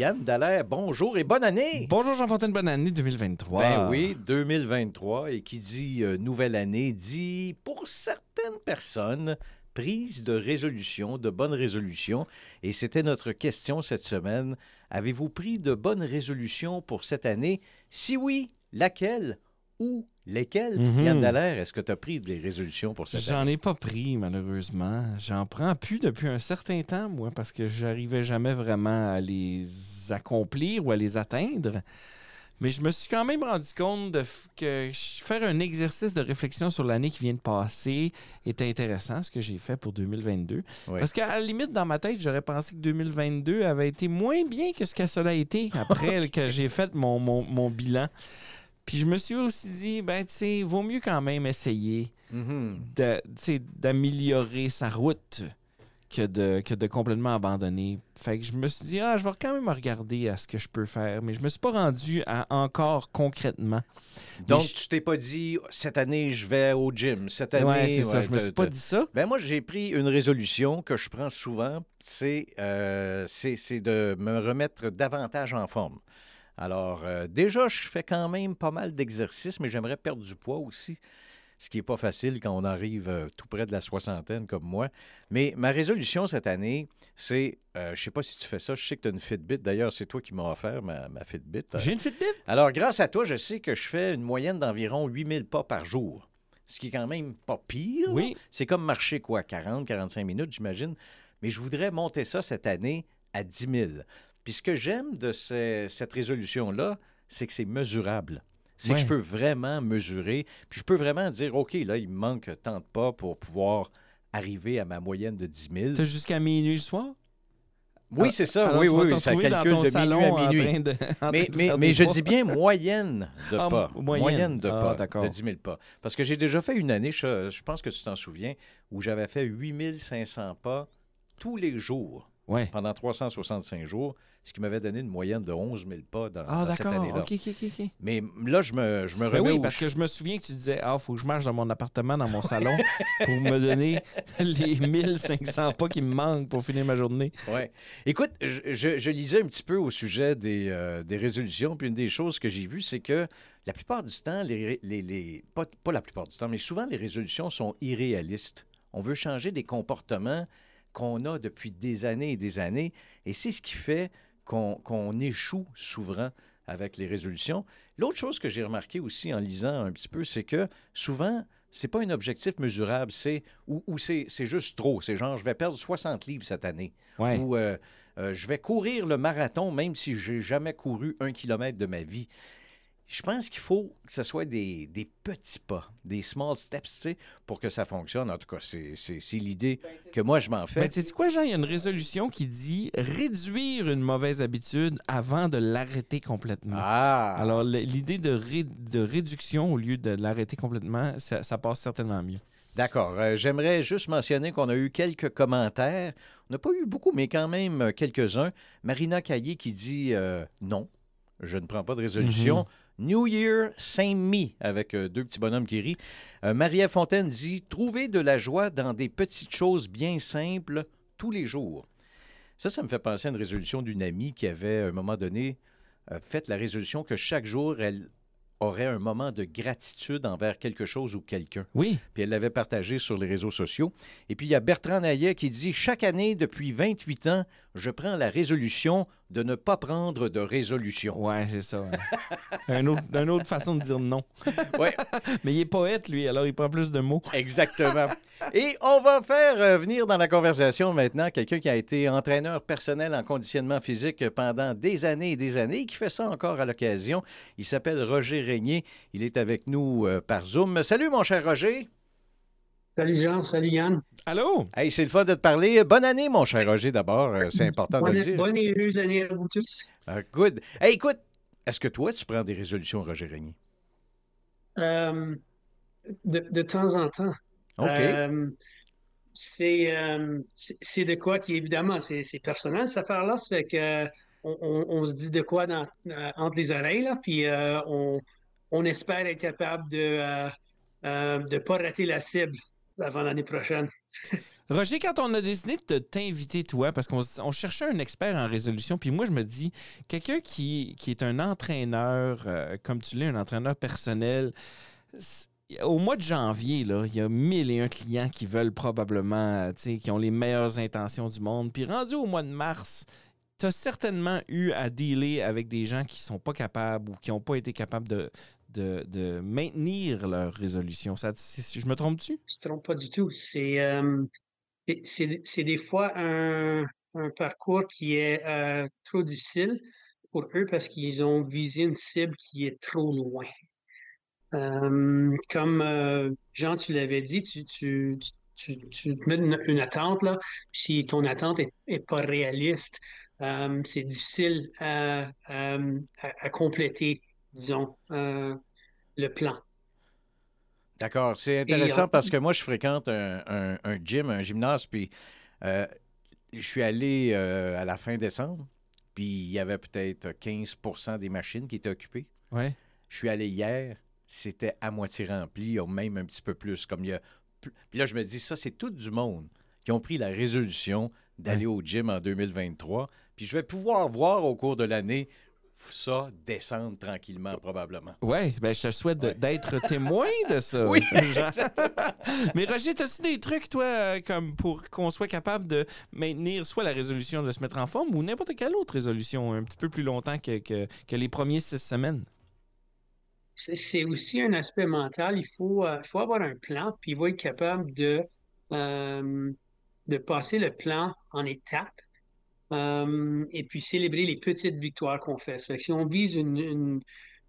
Yann Dallaire, bonjour et bonne année! Bonjour Jean-Fontaine, bonne année 2023. Ben oui, 2023. Et qui dit euh, nouvelle année dit, pour certaines personnes, prise de résolution, de bonnes résolutions. Et c'était notre question cette semaine. Avez-vous pris de bonnes résolutions pour cette année? Si oui, laquelle ou lesquelles? Mhm. Yann Dallaire, est-ce que tu as pris des résolutions pour cette J'en ai pas pris, malheureusement. J'en prends plus depuis un certain temps, moi, parce que j'arrivais jamais vraiment à les accomplir ou à les atteindre. Mais je me suis quand même rendu compte de que faire un exercice de réflexion sur l'année qui vient de passer était intéressant, ce que j'ai fait pour 2022. Oui. Parce qu'à la limite, dans ma tête, j'aurais pensé que 2022 avait été moins bien que ce que cela a été après que j'ai fait mon, mon- mon bilan. Puis je me suis aussi dit, ben, tu sais, vaut mieux quand même essayer Mhm. sais, d'améliorer sa route que de, que de complètement abandonner. Fait que je me suis dit, ah, je vais quand même regarder à ce que je peux faire, mais je me suis pas rendu à encore concrètement. Donc, je- tu t'es pas dit, cette année, je vais au gym. Cette année, ouais, c'est ça. Je me suis pas dit ça. Ben moi, j'ai pris une résolution que je prends souvent, c'est euh, c'est- c'est de me remettre davantage en forme. Alors, euh, déjà, je fais quand même pas mal d'exercices, mais j'aimerais perdre du poids aussi, ce qui n'est pas facile quand on arrive euh, tout près de la soixantaine comme moi. Mais ma résolution cette année, c'est, euh, je sais pas si tu fais ça, je sais que tu as une Fitbit, d'ailleurs, c'est toi qui m'as offert ma, ma Fitbit. J'ai une Fitbit? Alors, grâce à toi, je sais que je fais une moyenne d'environ 8000 pas par jour, ce qui est quand même pas pire. Oui. C'est comme marcher, quoi, 40, 45 minutes, j'imagine. Mais je voudrais monter ça cette année à 10 000. Puis ce que j'aime de ce- cette résolution-là, c'est que c'est mesurable. C'est que je peux vraiment mesurer. Puis je peux vraiment dire, OK, là, il me manque tant de pas pour pouvoir arriver à ma moyenne de 10 000. T'as jusqu'à minuit le soir? Oui, c'est ça. Alors, oui, tu oui, te ça retrouver dans calcule ton de salon minuit à minuit. de- Mais, mais, je dis bien moyenne de Ah, pas. moyenne. de Ah, pas, d'accord. de 10 000 pas. Parce que j'ai déjà fait une année, je, je pense que tu t'en souviens, où j'avais fait 8 500 pas tous les jours Ouais. pendant 365 jours, ce qui m'avait donné une moyenne de 11 000 pas dans, Ah, dans cette d'accord. année-là. OK, OK, OK. ok. Mais là, je me, je me remets Ben oui, au- parce que je me souviens que tu disais Ah, faut que je marche dans mon appartement, dans mon salon, pour me donner les 1500 pas qui me manquent pour finir ma journée. Ouais. Écoute, je, je- je lisais un petit peu au sujet des, euh, des résolutions, puis une des choses que j'ai vues, c'est que la plupart du temps, les, ré- les, les- pas, pas la plupart du temps, mais souvent les résolutions sont irréalistes. On veut changer des comportements qu'on a depuis des années et des années, et c'est ce qui fait qu'on échoue souvent avec les résolutions. L'autre chose que j'ai remarqué aussi en lisant un petit peu, c'est que souvent, c'est pas un objectif mesurable, c'est ou, ou c'est c'est juste trop. C'est genre, je vais perdre 60 livres cette année Ouais. ou euh, euh, je vais courir le marathon même si j'ai jamais couru un kilomètre de ma vie. Je pense qu'il faut que ce soit des, des petits pas, des small steps, tu sais, pour que ça fonctionne. En tout cas, c'est l'idée que moi, je m'en fais. Ben, tu sais quoi, Jean, il y a une résolution qui dit réduire une mauvaise habitude avant de l'arrêter complètement? ah! Alors, l'idée de, ré- de réduction au lieu de l'arrêter complètement, ça, ça passe certainement mieux. D'accord. Euh, J'aimerais juste mentionner qu'on a eu quelques commentaires. On n'a pas eu beaucoup, mais quand même euh, quelques-uns. Marina Caillé qui dit euh, non, je ne prends pas de résolution. New Year, me, avec euh, deux petits bonhommes qui rient. Euh, Marie-Ève Fontaine dit trouver de la joie dans des petites choses bien simples tous les jours. Ça, ça me fait penser à une résolution d'une amie qui avait, à un moment donné, euh, fait la résolution que chaque jour, elle aurait un moment de gratitude envers quelque chose ou quelqu'un Oui. puis elle l'avait partagé sur les réseaux sociaux. Et puis il y a Bertrand Naillet qui dit Chaque année, depuis 28 ans, je prends la résolution de ne pas prendre de résolution. Ouais, c'est ça. ouais. un autre, une autre façon de dire non. Ouais. Mais il est poète, lui, alors il prend plus de mots. Exactement. Et on va faire euh, venir dans la conversation maintenant quelqu'un qui a été entraîneur personnel en conditionnement physique pendant des années et des années, qui fait ça encore à l'occasion. Il s'appelle Roger Régnier. Il est avec nous euh, par Zoom. Salut, mon cher Roger. Salut Jean, salut Yann. Allô? Hey, c'est le fun de te parler. Bonne année, mon cher Roger, d'abord. Euh, C'est important de le Bonne, dire. bonne et heureuse année à vous tous. Ah, good. Hey, écoute, est-ce que toi, tu prends des résolutions, Roger Régnier? Euh, de, de temps en temps. OK. Euh, c'est euh, c'est c'est de quoi qui, évidemment, c'est c'est personnel, cette affaire-là. Ça fait que, on, on- on se dit de quoi dans, euh, entre les oreilles, là, puis euh, on, on espère être capable de ne pas rater la cible avant l'année prochaine. Roger, quand on a décidé de t'inviter, toi, parce qu'on cherchait un expert en résolution, puis moi, je me dis, quelqu'un qui, qui est un entraîneur, euh, comme tu l'es, un entraîneur personnel, au mois de janvier, là, il y a mille et un clients qui veulent probablement, euh, qui ont les meilleures intentions du monde. Puis rendu au mois de mars, tu as certainement eu à dealer avec des gens qui sont pas capables ou qui n'ont pas été capables de, de, maintenir leur résolution. Je me trompe-tu? Je ne trompe pas du tout. C'est euh, des fois un, parcours qui est euh, trop difficile pour eux parce qu'ils ont visé une cible qui est trop loin. Euh, comme Jean, tu l'avais dit, tu, tu, tu, tu- te mets une, attente, là. Si ton attente est, pas réaliste, c'est difficile à- à compléter, disons, euh, le plan. D'accord. C'est intéressant en- parce que moi, je fréquente un, un- un gym, un gymnase, puis euh, je suis allé euh, à la fin décembre, puis il y avait peut-être 15% des machines qui étaient occupées. Ouais. Je suis allé hier, c'était à moitié rempli, ou même un petit peu plus. Comme il y a... Puis là, je me dis, ça, c'est tout du monde qui ont pris la résolution d'aller au gym en 2023. Puis je vais pouvoir voir au cours de l'année ça descendre tranquillement, probablement. Ouais, ben je te souhaite Ouais. d'être témoin de ça. Oui. Mais Roger, as-tu des trucs, toi, euh, comme pour qu'on soit capable de maintenir soit la résolution de se mettre en forme ou n'importe quelle autre résolution un petit peu plus longtemps que, que, que les premiers six semaines? C'est aussi un aspect mental. Il faut, euh, faut avoir un plan, puis il faut être capable de, euh, de passer le plan en étapes euh, et puis célébrer les petites victoires qu'on fait. Que si on vise une, une,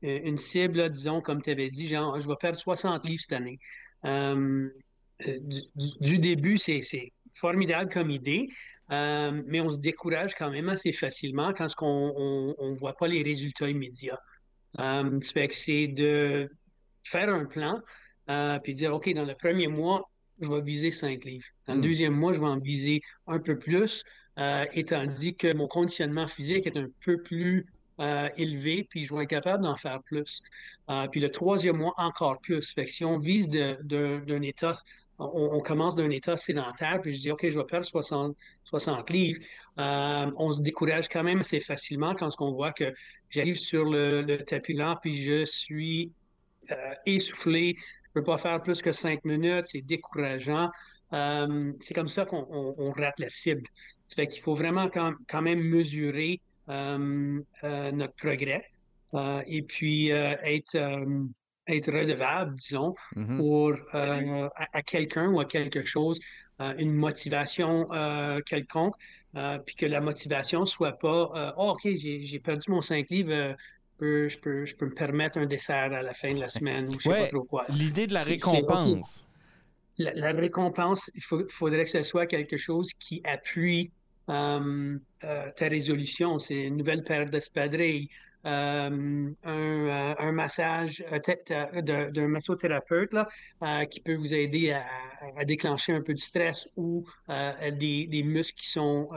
une cible, là, disons, comme tu avais dit, genre, je vais perdre 60 livres cette année. Euh, euh, du, début, c'est formidable comme idée, euh, mais on se décourage quand même assez facilement quand on ne voit pas les résultats immédiats. Euh, ça fait que c'est de faire un plan, euh, puis dire, OK, dans le premier mois, je vais viser 5 livres. Dans le Hmm. deuxième mois, je vais en viser un peu plus, euh, étant dit que mon conditionnement physique est un peu plus euh, élevé, puis je vais être capable d'en faire plus. Euh, puis le troisième mois, encore plus. Si on vise d'un état, on, commence d'un état sédentaire, puis je dis, OK, je vais perdre 60, 60 livres, euh, on se décourage quand même assez facilement quand on voit que J'arrive sur le, le tapis lent, puis je suis essoufflé. Je ne peux pas faire plus que cinq minutes. C'est décourageant. Euh, c'est comme ça qu'on on- on rate la cible. Ça fait qu'il faut vraiment quand, quand même mesurer euh, euh, notre progrès et puis être, être redevable, disons, Mhm. pour à, à quelqu'un ou à quelque chose, une motivation quelconque, puis que la motivation soit pas Oh, OK, j'ai j'ai perdu mon 5 livres, je peux, je peux, je peux me permettre un dessert à la fin de la semaine ou je sais Ouais, pas trop quoi. L'idée de la C'est- c'est récompense. La, récompense, il faudrait que ce soit quelque chose qui appuie euh, euh, ta résolution. C'est une nouvelle paire d'espadrilles, euh, un, un massage d'un massothérapeute là, qui peut vous aider à, déclencher un peu de stress ou des, muscles qui sont,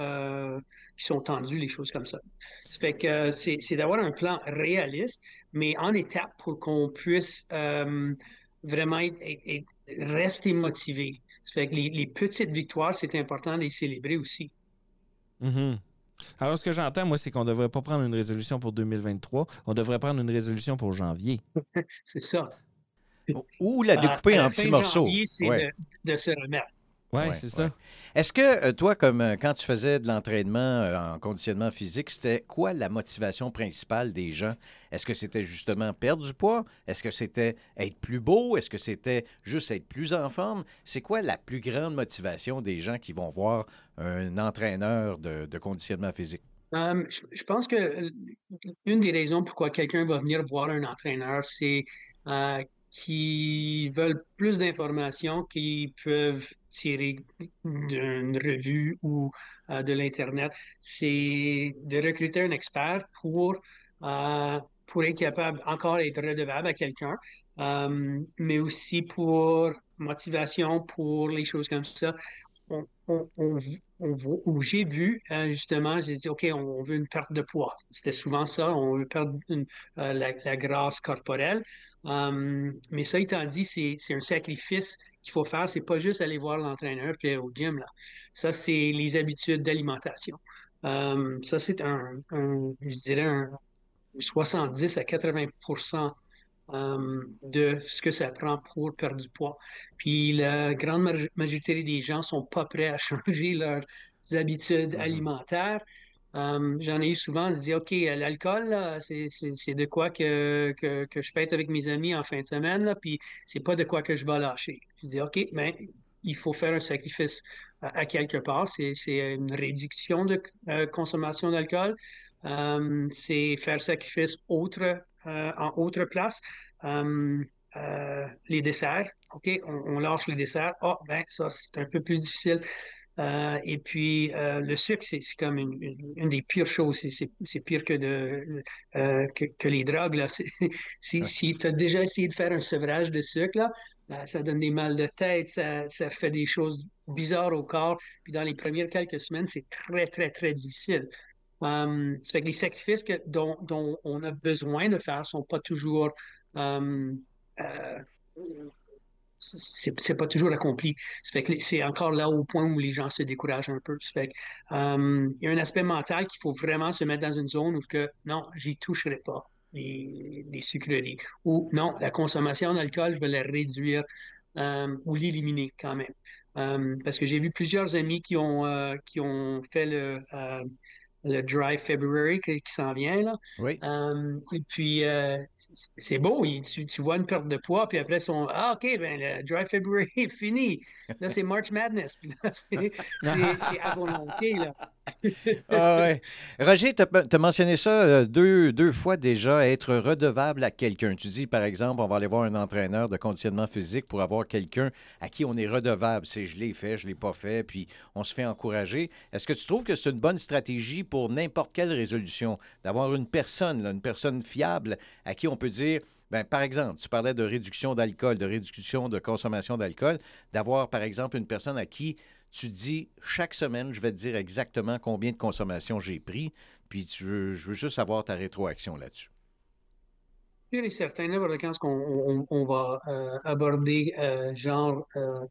qui sont tendus, les choses comme ça. Ça fait que c'est d'avoir un plan réaliste, mais en étape pour qu'on puisse vraiment être- être- rester motivé. Ça fait que les, les petites victoires, c'est important de les célébrer aussi. Mhm. Alors, ce que j'entends, moi, c'est qu'on ne devrait pas prendre une résolution pour 2023. On devrait prendre une résolution pour janvier. C'est ça. Ou la découper À en petits morceaux. janvier, C'est Ouais. de, de se remettre. Ouais, Ouais, c'est ça. ouais. Est-ce que euh, toi, comme euh, quand tu faisais de l'entraînement euh, en conditionnement physique, c'était quoi la motivation principale des gens? Est-ce que c'était justement perdre du poids? Est-ce que c'était être plus beau? Est-ce que c'était juste être plus en forme? C'est quoi la plus grande motivation des gens qui vont voir un entraîneur de, de conditionnement physique? Euh, je, je pense que une des raisons pourquoi quelqu'un va venir voir un entraîneur, c'est euh, qu'ils veulent plus d'informations qu'ils peuvent tirer d'une revue ou euh, de l'Internet. C'est de recruter un expert pour, euh, pour être capable encore être redevable à quelqu'un, euh, mais aussi pour motivation, pour les choses comme ça. On, on, on, où j'ai vu, euh, justement, j'ai dit, OK, on, veut une perte de poids. C'était souvent ça, on veut perdre la, la, grâce corporelle. mais ça étant dit, c'est un sacrifice qu'il faut faire. C'est pas juste aller voir l'entraîneur puis aller au gym. Là. Ça, c'est les habitudes d'alimentation. ça, c'est un, je dirais, un 70 à 80 de ce que ça prend pour perdre du poids. Puis la grande majorité des gens ne sont pas prêts à changer leurs habitudes mm-hmm. alimentaires. J'en ai eu souvent, je dis OK, l'alcool, c'est de quoi que, que, que, je fête avec mes amis en fin de semaine, là, puis c'est pas de quoi que je vais lâcher. Je dis OK, mais il faut faire un sacrifice à, quelque part. C'est une réduction de euh, consommation d'alcool. c'est faire sacrifice autre euh, en autre place. Euh, euh, les desserts, OK, on, lâche les desserts. Ah, ben ça, c'est un peu plus difficile. et puis, le sucre, c'est comme une, des pires choses. C'est pire que, de, que, les drogues. Là. Si, si tu as déjà essayé de faire un sevrage de sucre, là, ça donne des mal de tête, ça, ça, fait des choses bizarres au corps. Puis dans les premières quelques semaines, c'est très, très, très difficile. Um, ça fait que les sacrifices dont, on a besoin de faire sont pas toujours. Um, euh, c'est pas toujours accompli. C'est encore là au point où les gens se découragent un peu. Il y a un aspect mental qu'il faut vraiment se mettre dans une zone où que non, j'y toucherai pas les, sucreries. Ou non, la consommation d'alcool, je vais la réduire ou l'éliminer quand même. parce que j'ai vu plusieurs amis qui ont, euh, qui ont fait le, euh, le Dry February qui, s'en vient. Là. Oui. Euh, et puis, euh, c'est beau, tu, tu, vois une perte de poids, puis après, son Ah, OK, ben, le Dry February est fini. Là, c'est March Madness. Puis là, c'est à volonté. Là. Ah. Roger, tu as, mentionné ça euh, deux, deux fois déjà, être redevable à quelqu'un. Tu dis, par exemple, on va aller voir un entraîneur de conditionnement physique pour avoir quelqu'un à qui on est redevable. C'est je l'ai fait, je l'ai pas fait, puis on se fait encourager. Est-ce que tu trouves que c'est une bonne stratégie pour n'importe quelle résolution d'avoir une personne, une personne fiable à qui on peut dire, ben, par exemple, tu parlais de réduction d'alcool, de réduction de consommation d'alcool, d'avoir, par exemple, une personne à qui tu dis chaque semaine, je vais te dire exactement combien de consommation j'ai pris, puis tu veux, je veux juste avoir ta rétroaction là-dessus. Sûr et certain, quand on, on, va euh, aborder euh, genre euh,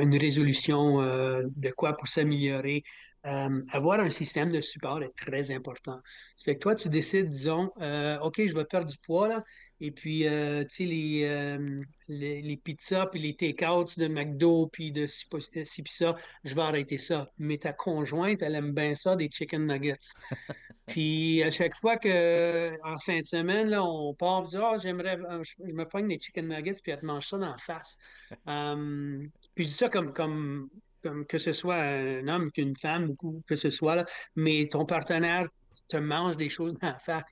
une résolution de quoi pour s'améliorer, avoir un système de support est très important. Fait que toi, tu décides, disons, OK, je vais perdre du poids, là, et puis, euh, tu sais, les, euh, les, les, pizzas puis les take-outs de McDo puis de ci, puis ça, je vais arrêter ça. Mais ta conjointe, elle aime bien ça, des chicken nuggets. puis, à chaque fois que, en fin de semaine, là, on part, on dit, oh, j'aimerais, euh, je, me prends des chicken nuggets, puis elle te mange ça dans la face. puis, je dis ça comme, comme, comme que ce soit un homme qu'une femme ou que ce soit, là, mais ton partenaire te mange des choses dans la face.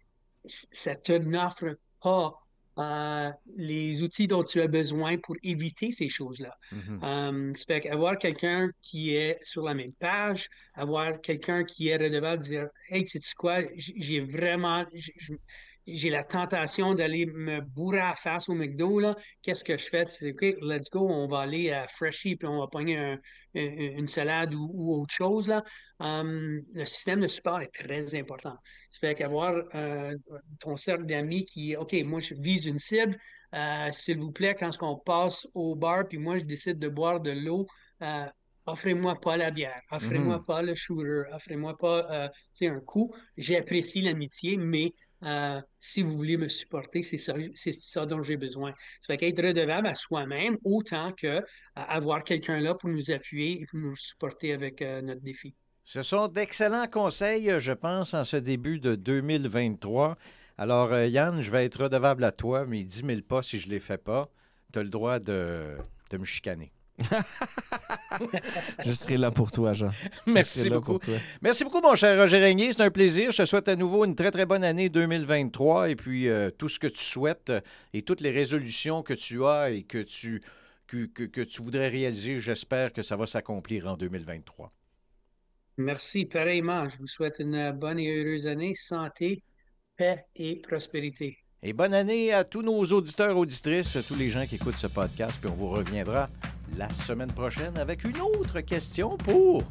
Ça te n'offre pas euh, les outils dont tu as besoin pour éviter ces choses-là. Mm avoir quelqu'un qui est sur la même page, avoir quelqu'un qui est redevable, dire Hey, sais-tu quoi, j'ai vraiment, j'ai la tentation d'aller me bourrer à la face au McDo, qu'est-ce que je fais? C'est OK, let's go, on va aller à Freshie, puis on va pogner une salade ou, autre chose. Là. Hum, le système de support est très important. Ça fait qu'avoir euh, ton cercle d'amis qui, OK, moi, je vise une cible, euh, s'il vous plaît, quand on passe au bar, puis moi, je décide de boire de l'eau, euh, offrez-moi pas la bière, offrez-moi mm-hmm. pas le shooter, offrez-moi pas un coup. J'apprécie l'amitié, mais euh, si vous voulez me supporter, c'est ça, dont j'ai besoin. Ça fait qu'être redevable à soi-même autant qu'avoir euh, quelqu'un là pour nous appuyer et pour nous supporter avec euh, notre défi. Ce sont d'excellents conseils, je pense, en ce début de 2023. Alors, Yann, je vais être redevable à toi, mais 10 000 pas si je ne les fais pas. Tu as le droit de, de me chicaner. je serai là pour toi, Jean. Merci beaucoup. Merci beaucoup, mon cher Roger Régnier. C'est un plaisir. Je te souhaite à nouveau une très, très bonne année 2023 et puis euh, tout ce que tu souhaites et toutes les résolutions que tu as et que tu, que, que, tu voudrais réaliser, j'espère que ça va s'accomplir en 2023. Merci, pareillement. Je vous souhaite une bonne et heureuse année, santé, paix et prospérité. Et bonne année à tous nos auditeurs, auditrices, tous les gens qui écoutent ce podcast. Puis on vous reviendra la semaine prochaine avec une autre question pour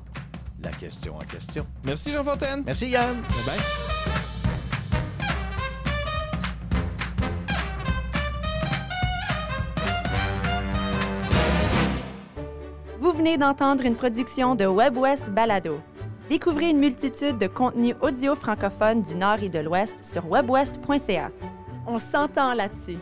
la question en question. Merci Jean Fontaine. Merci Yann. Bye bye. Vous venez d'entendre une production de WebWest Balado. Découvrez une multitude de contenus audio francophones du Nord et de l'Ouest sur webwest.ca. On s'entend là-dessus.